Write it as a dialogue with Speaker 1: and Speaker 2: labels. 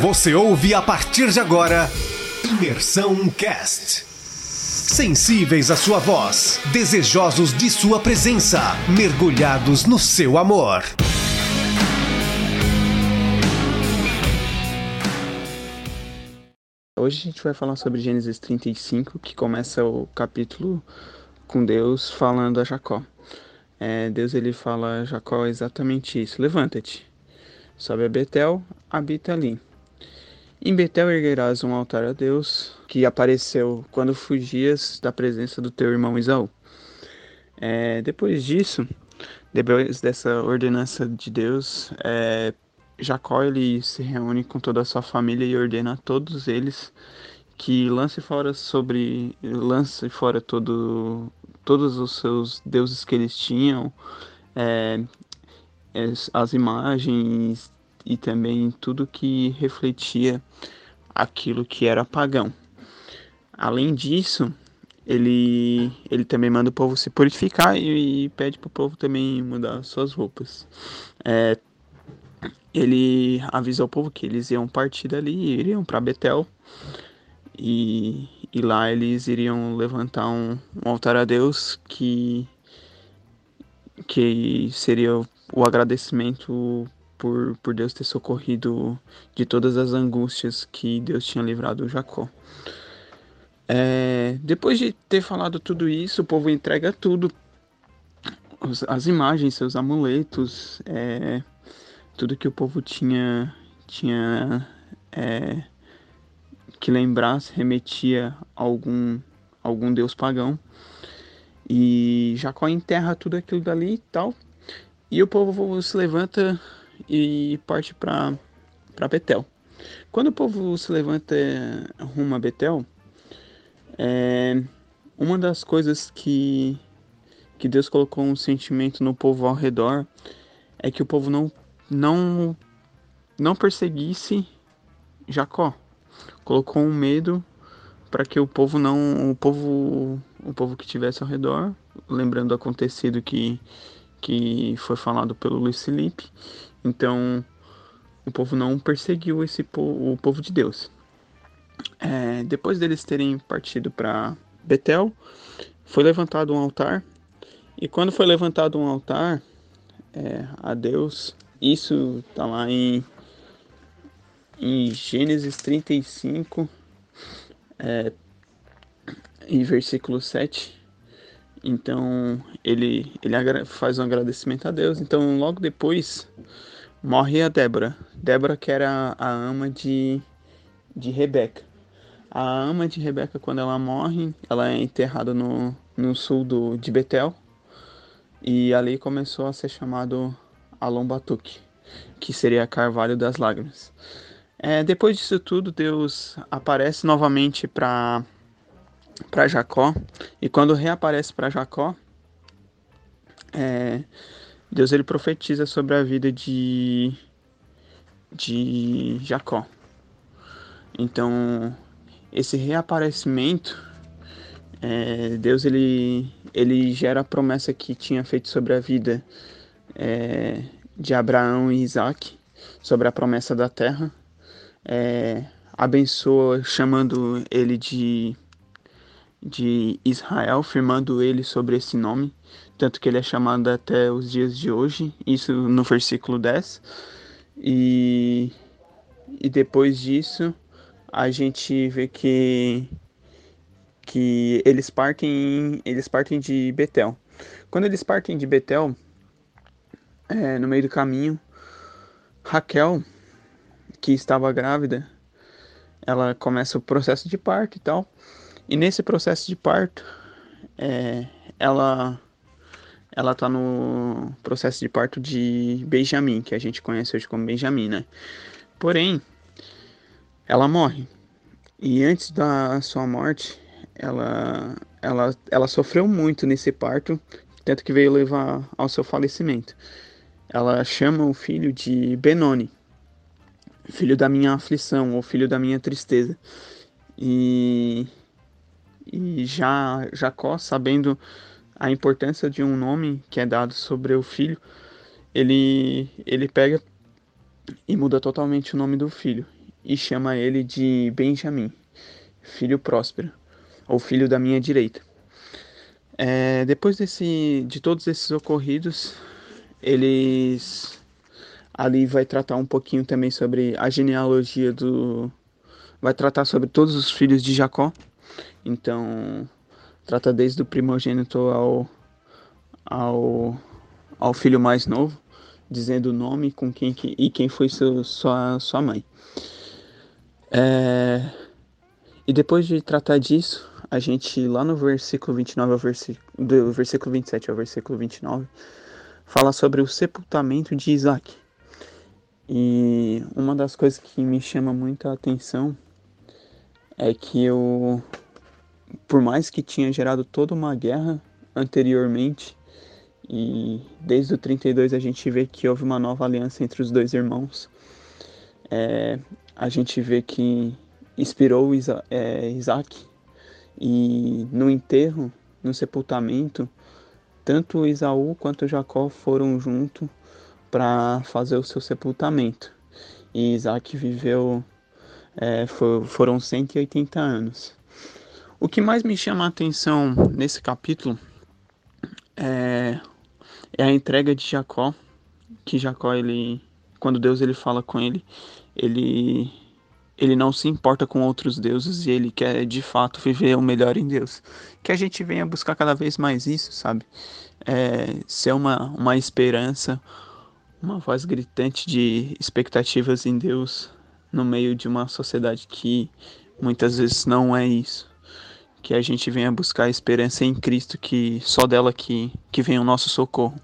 Speaker 1: Você ouve a partir de agora Imersão Cast. Sensíveis à sua voz, desejosos de sua presença, mergulhados no seu amor.
Speaker 2: Hoje a gente vai falar sobre Gênesis 35, que começa o capítulo com Deus falando a Jacó. É, Deus ele fala a Jacó exatamente isso: Levanta-te, sobe a Betel, habita ali. Em Betel erguerás um altar a Deus que apareceu quando fugias da presença do teu irmão Isaú. É, depois disso, depois dessa ordenança de Deus, é, Jacó ele se reúne com toda a sua família e ordena a todos eles que lance fora sobre lance fora todo todos os seus deuses que eles tinham, é, as imagens e também tudo que refletia aquilo que era pagão. Além disso, ele, ele também manda o povo se purificar e, e pede para o povo também mudar suas roupas. É, ele avisa o povo que eles iam partir dali e iriam para Betel. E, e, lá eles iriam levantar um, um altar a Deus que, que seria o agradecimento por, por Deus ter socorrido de todas as angústias que Deus tinha livrado Jacó. É, depois de ter falado tudo isso, o povo entrega tudo, as imagens, seus amuletos, é, tudo que o povo tinha, tinha é, que lembrar, se remetia a algum, algum deus pagão. E Jacó enterra tudo aquilo dali e tal. E o povo se levanta e parte para Betel. Quando o povo se levanta rumo a Betel, é, uma das coisas que, que Deus colocou um sentimento no povo ao redor é que o povo não, não, não perseguisse Jacó. Colocou um medo para que o povo não, o povo, o povo que tivesse ao redor, lembrando o acontecido que que foi falado pelo Luiz Felipe, então, o povo não perseguiu esse o povo de Deus. É, depois deles terem partido para Betel, foi levantado um altar. E quando foi levantado um altar é, a Deus, isso está lá em, em Gênesis 35, é, em versículo 7. Então ele, ele faz um agradecimento a Deus. Então logo depois morre a Débora. Débora que era a ama de, de Rebeca. A ama de Rebeca, quando ela morre, ela é enterrada no, no sul do, de Betel. E ali começou a ser chamado Alon Batuque, que seria Carvalho das Lágrimas. É, depois disso tudo, Deus aparece novamente para para Jacó. E quando reaparece para Jacó, é, Deus ele profetiza sobre a vida de, de Jacó. Então, esse reaparecimento, é, Deus ele, ele gera a promessa que tinha feito sobre a vida é, de Abraão e Isaac, sobre a promessa da terra. É, abençoa chamando ele de, de Israel, firmando ele sobre esse nome tanto que ele é chamado até os dias de hoje, isso no versículo 10. E, e depois disso, a gente vê que, que eles, partem, eles partem de Betel. Quando eles partem de Betel, é, no meio do caminho, Raquel, que estava grávida, ela começa o processo de parto e tal. E nesse processo de parto, é, ela ela tá no processo de parto de Benjamin, que a gente conhece hoje como Benjamin, né? Porém, ela morre. E antes da sua morte, ela, ela, ela sofreu muito nesse parto, tanto que veio levar ao seu falecimento. Ela chama o filho de Benoni, filho da minha aflição, ou filho da minha tristeza. E, e já Jacó, sabendo a importância de um nome que é dado sobre o filho, ele, ele pega e muda totalmente o nome do filho. e chama ele de Benjamim, filho próspero, ou filho da minha direita. É, depois desse, de todos esses ocorridos, eles ali vai tratar um pouquinho também sobre a genealogia do, vai tratar sobre todos os filhos de Jacó. Então, trata desde o primogênito ao ao, ao filho mais novo, dizendo o nome com quem que, e quem foi seu, sua, sua mãe. É, e depois de tratar disso, a gente lá no versículo 29 ao versículo, do versículo 27 ao versículo 29, fala sobre o sepultamento de Isaac. E uma das coisas que me chama muita atenção é que eu, por mais que tinha gerado toda uma guerra anteriormente, e desde o 32 a gente vê que houve uma nova aliança entre os dois irmãos. É, a gente vê que inspirou Isa, é, Isaac e no enterro, no sepultamento, tanto Isaú quanto Jacó foram juntos para fazer o seu sepultamento. E Isaac viveu, é, for, foram 180 anos. O que mais me chama a atenção nesse capítulo é é a entrega de Jacó, que Jacó ele quando Deus ele fala com ele, ele ele não se importa com outros deuses e ele quer de fato viver o melhor em Deus. Que a gente venha buscar cada vez mais isso, sabe? É, ser uma, uma esperança, uma voz gritante de expectativas em Deus no meio de uma sociedade que muitas vezes não é isso que a gente venha buscar a esperança em Cristo, que só dela que, que vem o nosso socorro.